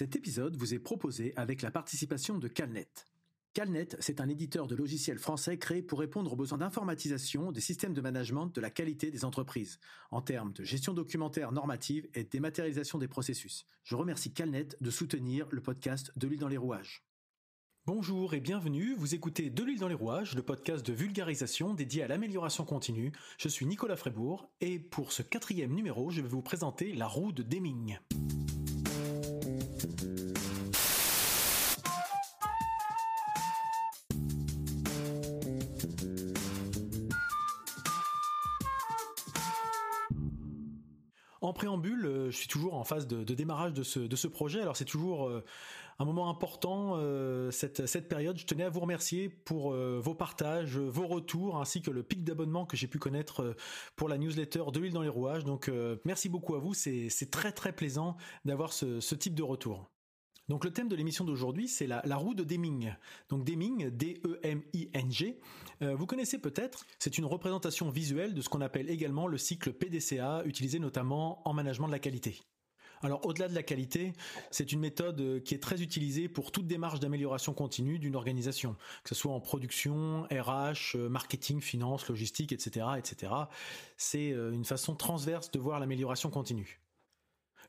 Cet épisode vous est proposé avec la participation de Calnet. Calnet, c'est un éditeur de logiciels français créé pour répondre aux besoins d'informatisation des systèmes de management de la qualité des entreprises, en termes de gestion documentaire normative et dématérialisation des processus. Je remercie Calnet de soutenir le podcast De l'huile dans les rouages. Bonjour et bienvenue, vous écoutez De l'huile dans les rouages, le podcast de vulgarisation dédié à l'amélioration continue. Je suis Nicolas Frébourg et pour ce quatrième numéro, je vais vous présenter la roue de Deming. Préambule, euh, je suis toujours en phase de, démarrage de ce, projet. Alors c'est toujours euh, un moment important, euh, cette, période. Je tenais à vous remercier pour vos partages, vos retours, ainsi que le pic d'abonnement que j'ai pu connaître pour la newsletter de l'huile dans les rouages. Donc merci beaucoup à vous, c'est très très plaisant d'avoir ce type de retour. Donc le thème de l'émission d'aujourd'hui, c'est la, roue de Deming. Donc Deming, D-E-M-I-N-G, euh, vous connaissez peut-être, c'est une représentation visuelle de ce qu'on appelle également le cycle PDCA, utilisé notamment en management de la qualité. Alors au-delà de la qualité, c'est une méthode qui est très utilisée pour toute démarche d'amélioration continue d'une organisation, que ce soit en production, RH, marketing, finance, logistique, etc., etc. C'est euh, une façon transverse de voir l'amélioration continue.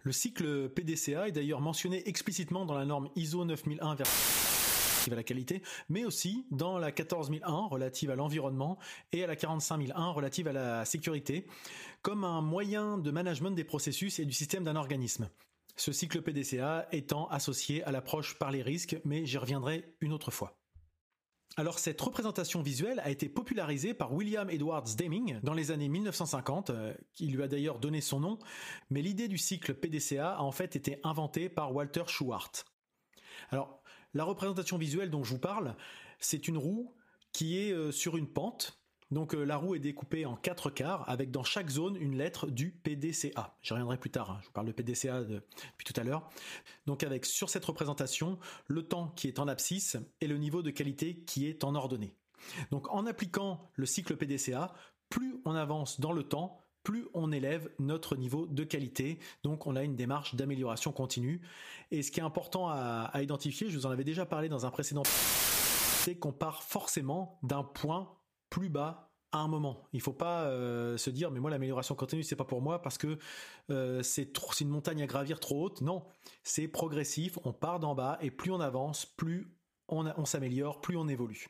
Le cycle PDCA est d'ailleurs mentionné explicitement dans la norme ISO 9001 relative à la qualité, mais aussi dans la 14001 relative à l'environnement et à la 45001 relative à la sécurité, comme un moyen de management des processus et du système d'un organisme. Ce cycle PDCA étant associé à l'approche par les risques, mais j'y reviendrai une autre fois. Alors cette représentation visuelle a été popularisée par William Edwards Deming dans les années 1950, euh, qui lui a d'ailleurs donné son nom, mais l'idée du cycle PDCA a en fait été inventée par Walter Schwartz. Alors la représentation visuelle dont je vous parle, c'est une roue qui est euh, sur une pente donc euh, la roue est découpée en quatre quarts avec dans chaque zone une lettre du PDCA. J'y reviendrai plus tard, hein. je vous parle de PDCA depuis tout à l'heure. Donc avec sur cette représentation le temps qui est en abscisse et le niveau de qualité qui est en ordonnée. Donc en appliquant le cycle PDCA, plus on avance dans le temps, plus on élève notre niveau de qualité. Donc on a une démarche d'amélioration continue. Et ce qui est important à, à identifier, je vous en avais déjà parlé dans un précédent, c'est qu'on part forcément d'un point plus bas un moment. Il faut pas euh, se dire mais moi l'amélioration continue c'est pas pour moi parce que euh, c'est une montagne à gravir trop haute. Non, c'est progressif. On part d'en bas et plus on avance, plus on, s'améliore, plus on évolue.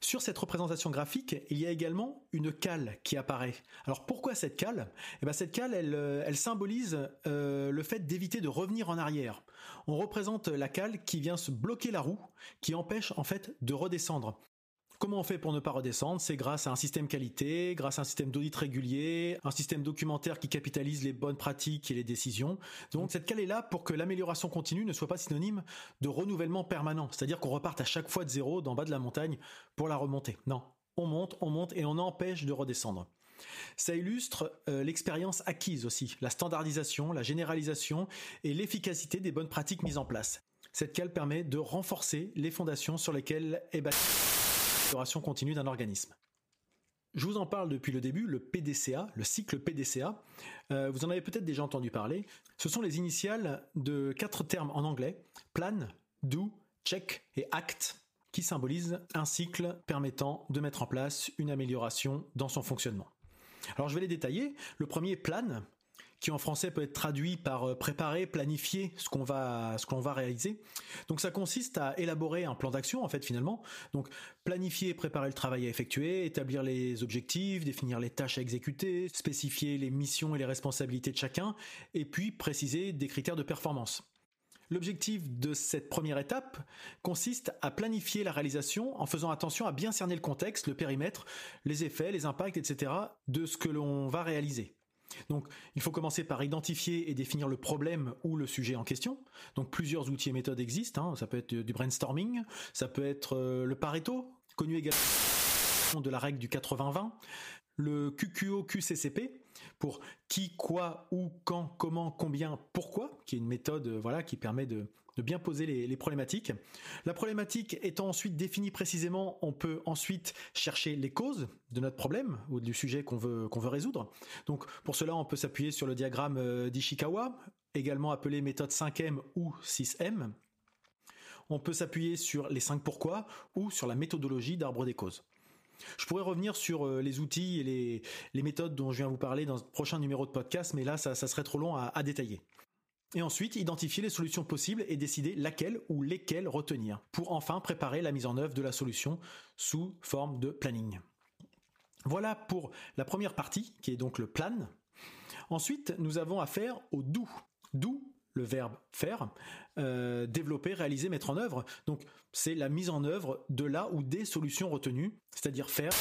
Sur cette représentation graphique, il y a également une cale qui apparaît. Alors pourquoi cette cale? Eh ben cette cale, elle, euh, elle symbolise le fait d'éviter de revenir en arrière. On représente la cale qui vient se bloquer la roue, qui empêche en fait de redescendre. Comment on fait pour ne pas redescendre? C'est grâce à un système qualité, grâce à un système d'audit régulier, un système documentaire qui capitalise les bonnes pratiques et les décisions. Donc cette cale est là pour que l'amélioration continue ne soit pas synonyme de renouvellement permanent, c'est-à-dire qu'on reparte à chaque fois de zéro d'en bas de la montagne pour la remonter. Non, on monte, on monte et on empêche de redescendre. Ça illustre euh, l'expérience acquise aussi, la standardisation, la généralisation et l'efficacité des bonnes pratiques mises en place. Cette cale permet de renforcer les fondations sur lesquelles est bâtie continue d'un organisme. Je vous en parle depuis le début, le PDCA, le cycle PDCA. Euh, vous en avez peut-être déjà entendu parler. Ce sont les initiales de quatre termes en anglais plan, do, check et act, qui symbolisent un cycle permettant de mettre en place une amélioration dans son fonctionnement. Alors je vais les détailler. Le premier plan, qui en français peut être traduit par euh, préparer, planifier ce qu'on va ce qu'on va réaliser. Donc ça consiste à élaborer un plan d'action en fait finalement. Donc planifier, préparer le travail à effectuer, établir les objectifs, définir les tâches à exécuter, spécifier les missions et les responsabilités de chacun et puis préciser des critères de performance. L'objectif de cette première étape consiste à planifier la réalisation en faisant attention à bien cerner le contexte, le périmètre, les effets, les impacts, etc. de ce que l'on va réaliser. Donc, il faut commencer par identifier et définir le problème ou le sujet en question. Donc, plusieurs outils et méthodes existent. Hein. Ça peut être du brainstorming, ça peut être euh, le Pareto, connu également de la règle du 80-20, le QQO-QCCP pour qui, quoi, où, quand, comment, combien, pourquoi, qui est une méthode euh, voilà qui permet de, bien poser les, problématiques. La problématique étant ensuite définie précisément, on peut ensuite chercher les causes de notre problème ou du sujet qu'on veut résoudre. Donc pour cela, on peut s'appuyer sur le diagramme euh, d'Ishikawa également appelée méthode 5M ou 6M. On peut s'appuyer sur les 5 pourquoi ou sur la méthodologie d'arbre des causes. Je pourrais revenir sur euh, les outils et les, méthodes dont je viens vous parler dans le prochain numéro de podcast, mais là, ça, serait trop long à, détailler. Et ensuite, identifier les solutions possibles et décider laquelle ou lesquelles retenir, pour enfin préparer la mise en œuvre de la solution sous forme de planning. Voilà pour la première partie, qui est donc le plan. Ensuite, nous avons affaire au do. Do, le verbe faire, euh, développer, réaliser, mettre en œuvre. Donc c'est la mise en œuvre de là ou des solutions retenues, c'est-à-dire faire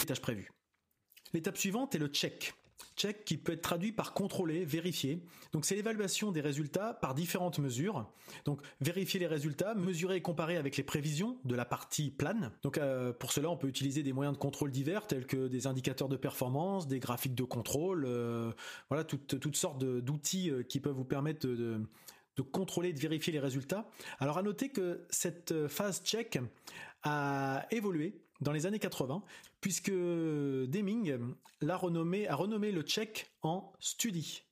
les tâches prévues. L'étape suivante est le check. Check qui peut être traduit par contrôler, vérifier. Donc c'est l'évaluation des résultats par différentes mesures. Donc vérifier les résultats, mesurer et comparer avec les prévisions de la partie plane. Donc euh, pour cela, on peut utiliser des moyens de contrôle divers tels que des indicateurs de performance, des graphiques de contrôle, euh, voilà toutes, toutes sortes d'outils euh, qui peuvent vous permettre de, de contrôler, de vérifier les résultats. Alors à noter que cette phase check a évolué dans les années 80, puisque Deming l'a renommé, a renommé le check en study.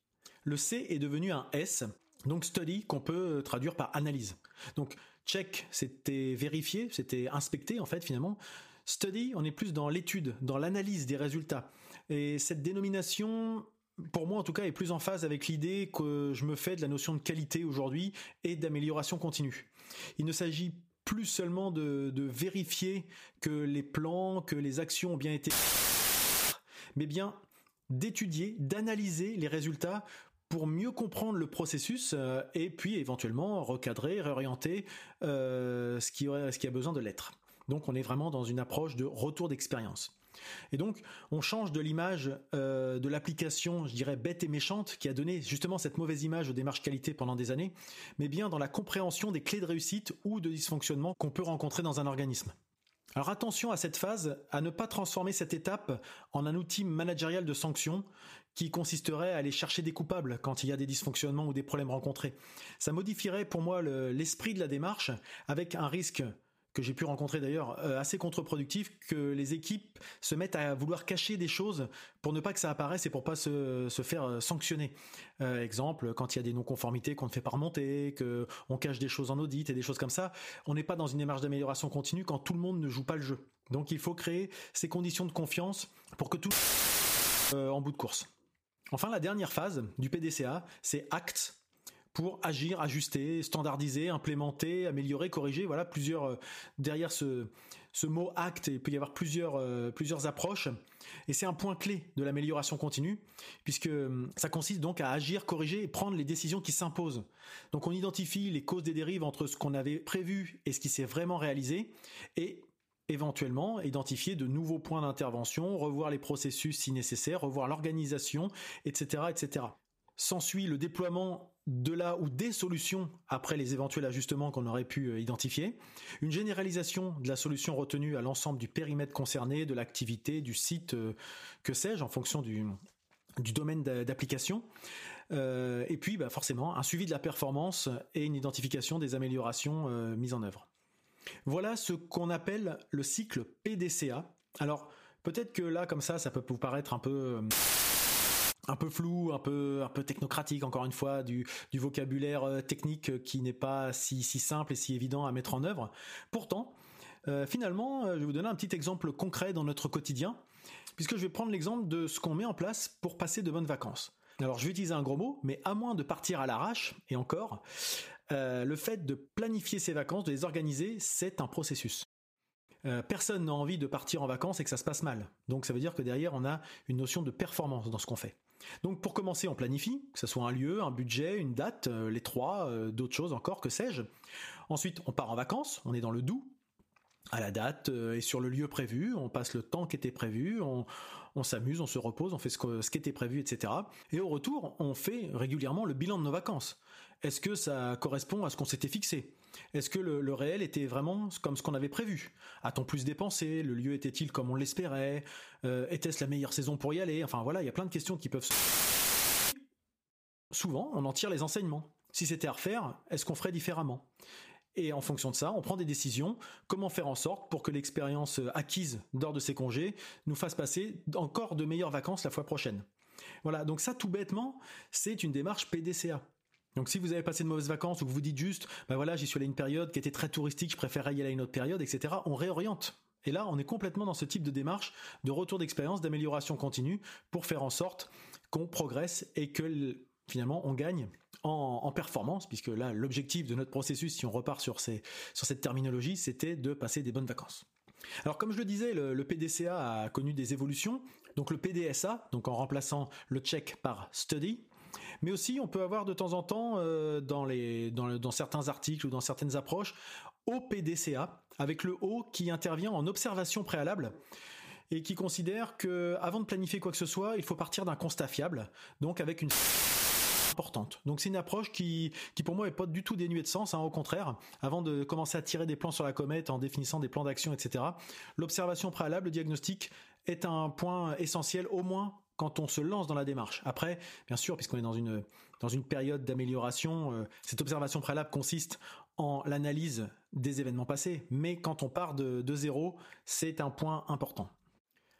Le C est devenu un S, donc study qu'on peut traduire par analyse. Donc check, c'était vérifier, c'était inspecter en fait finalement. Study, on est plus dans l'étude, dans l'analyse des résultats. Et cette dénomination, pour moi en tout cas, est plus en phase avec l'idée que je me fais de la notion de qualité aujourd'hui et d'amélioration continue. Il ne s'agit plus seulement de, vérifier que les plans, que les actions ont bien été, mais bien d'étudier, d'analyser les résultats pour mieux comprendre le processus euh, et puis éventuellement recadrer, réorienter euh, ce, qui ce qui a besoin de l'être. Donc on est vraiment dans une approche de retour d'expérience. Et donc, on change de l'image euh, de l'application, je dirais bête et méchante, qui a donné justement cette mauvaise image aux démarches qualité pendant des années, mais bien dans la compréhension des clés de réussite ou de dysfonctionnement qu'on peut rencontrer dans un organisme. Alors attention à cette phase, à ne pas transformer cette étape en un outil managérial de sanction qui consisterait à aller chercher des coupables quand il y a des dysfonctionnements ou des problèmes rencontrés. Ça modifierait pour moi l'esprit de la démarche avec un risque que j'ai pu rencontrer d'ailleurs euh, assez contre-productif que les équipes se mettent à vouloir cacher des choses pour ne pas que ça apparaisse et pour pas se, faire euh, sanctionner. Euh, exemple, quand il y a des non-conformités qu'on ne fait pas remonter, que on cache des choses en audit et des choses comme ça, on n'est pas dans une démarche d'amélioration continue quand tout le monde ne joue pas le jeu. Donc il faut créer ces conditions de confiance pour que tout en bout de course. Enfin, la dernière phase du PDCA, c'est ACT, pour agir, ajuster, standardiser, implémenter, améliorer, corriger. Voilà plusieurs euh, derrière ce, ce mot acte, il peut y avoir plusieurs euh, plusieurs approches et c'est un point clé de l'amélioration continue puisque euh, ça consiste donc à agir, corriger et prendre les décisions qui s'imposent. Donc on identifie les causes des dérives entre ce qu'on avait prévu et ce qui s'est vraiment réalisé et éventuellement identifier de nouveaux points d'intervention, revoir les processus si nécessaire, revoir l'organisation, etc., etc. S'ensuit le déploiement de là ou des solutions après les éventuels ajustements qu'on aurait pu euh, identifier, une généralisation de la solution retenue à l'ensemble du périmètre concerné, de l'activité, du site, euh, que sais-je, en fonction du, domaine d'application, euh, et puis bah, forcément un suivi de la performance et une identification des améliorations mises en œuvre. Voilà ce qu'on appelle le cycle PDCA. Alors peut-être que là comme ça ça peut vous paraître un peu un peu flou, un peu technocratique encore une fois, du, vocabulaire euh, technique qui n'est pas si, si simple et si évident à mettre en œuvre. Pourtant, euh, finalement, euh, je vais vous donner un petit exemple concret dans notre quotidien, puisque je vais prendre l'exemple de ce qu'on met en place pour passer de bonnes vacances. Alors je vais utiliser un gros mot, mais à moins de partir à l'arrache, et encore, le fait de planifier ses vacances, de les organiser, c'est un processus. Personne n'a envie de partir en vacances et que ça se passe mal. Donc ça veut dire que derrière, on a une notion de performance dans ce qu'on fait. Donc pour commencer, on planifie, que ce soit un lieu, un budget, une date, euh, les trois, euh, d'autres choses encore, que sais-je. Ensuite, on part en vacances, on est dans le doux, à la date euh, et sur le lieu prévu, on passe le temps qui était prévu, on, s'amuse, on se repose, on fait ce, ce qui était prévu, etc. Et au retour, on fait régulièrement le bilan de nos vacances. Est-ce que ça correspond à ce qu'on s'était fixé? Est-ce que le, réel était vraiment comme ce qu'on avait prévu? A-t-on plus dépensé? Le lieu était-il comme on l'espérait? Euh, Était-ce la meilleure saison pour y aller? Enfin voilà, il y a plein de questions qui peuvent se... Souvent, on en tire les enseignements. Si c'était à refaire, est-ce qu'on ferait différemment? Et en fonction de ça, on prend des décisions. Comment faire en sorte pour que l'expérience acquise lors de ces congés nous fasse passer encore de meilleures vacances la fois prochaine? Voilà, donc ça tout bêtement, c'est une démarche PDCA. Donc si vous avez passé de mauvaises vacances ou que vous dites juste, ben voilà, j'y suis allé une période qui était très touristique, je préfère y aller à une autre période, etc., on réoriente. Et là, on est complètement dans ce type de démarche de retour d'expérience, d'amélioration continue pour faire en sorte qu'on progresse et que finalement on gagne en, performance, puisque là, l'objectif de notre processus, si on repart sur cette terminologie, c'était de passer des bonnes vacances. Alors comme je le disais, le, PDCA a connu des évolutions. Donc le PDSA, donc en remplaçant le check par study, mais aussi on peut avoir de temps en temps euh, dans, certains articles ou dans certaines approches au PDCA avec le O qui intervient en observation préalable et qui considère que avant de planifier quoi que ce soit, il faut partir d'un constat fiable, donc avec une importante. Donc c'est une approche qui, qui pour moi est pas du tout dénuée de sens, hein, au contraire. Avant de commencer à tirer des plans sur la comète en définissant des plans d'action, etc., l'observation préalable, le diagnostic est un point essentiel au moins quand on se lance dans la démarche. Après, bien sûr, puisqu'on est dans une période d'amélioration, euh, cette observation préalable consiste en l'analyse des événements passés, mais quand on part de, de zéro, c'est un point important.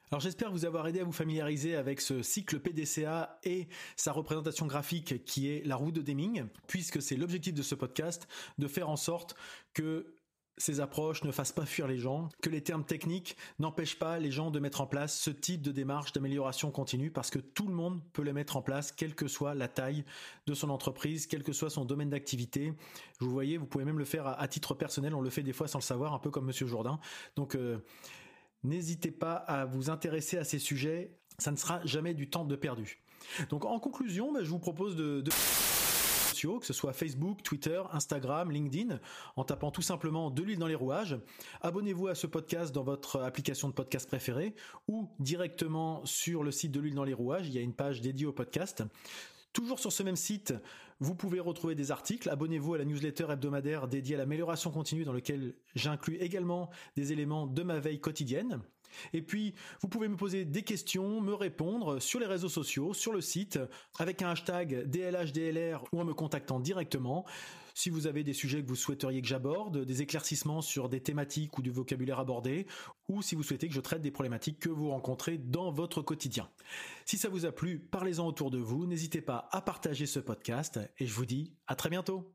Alors j'espère vous avoir aidé à vous familiariser avec ce cycle PDCA et sa représentation graphique qui est la roue de Deming, puisque c'est l'objectif de ce podcast de faire en sorte que ces approches ne fassent pas fuir les gens, que les termes techniques n'empêchent pas les gens de mettre en place ce type de démarche d'amélioration continue parce que tout le monde peut les mettre en place, quelle que soit la taille de son entreprise, quel que soit son domaine d'activité. Vous voyez, vous pouvez même le faire à, titre personnel, on le fait des fois sans le savoir, un peu comme Monsieur Jourdain. Donc euh, N'hésitez pas à vous intéresser à ces sujets, ça ne sera jamais du temps de perdu. Donc en conclusion, ben, je vous propose de, que ce soit Facebook, Twitter, Instagram, LinkedIn, en tapant tout simplement de l'huile dans les rouages. Abonnez-vous à ce podcast dans votre application de podcast préférée ou directement sur le site de l'huile dans les rouages. Il y a une page dédiée au podcast. Toujours sur ce même site, vous pouvez retrouver des articles. Abonnez-vous à la newsletter hebdomadaire dédiée à l'amélioration continue dans lequel j'inclus également des éléments de ma veille quotidienne. Et puis, vous pouvez me poser des questions, me répondre sur les réseaux sociaux, sur le site, avec un hashtag DLHDLR ou en me contactant directement. Si vous avez des sujets que vous souhaiteriez que j'aborde, des éclaircissements sur des thématiques ou du vocabulaire abordé, ou si vous souhaitez que je traite des problématiques que vous rencontrez dans votre quotidien. Si ça vous a plu, parlez-en autour de vous, n'hésitez pas à partager ce podcast, et je vous dis à très bientôt.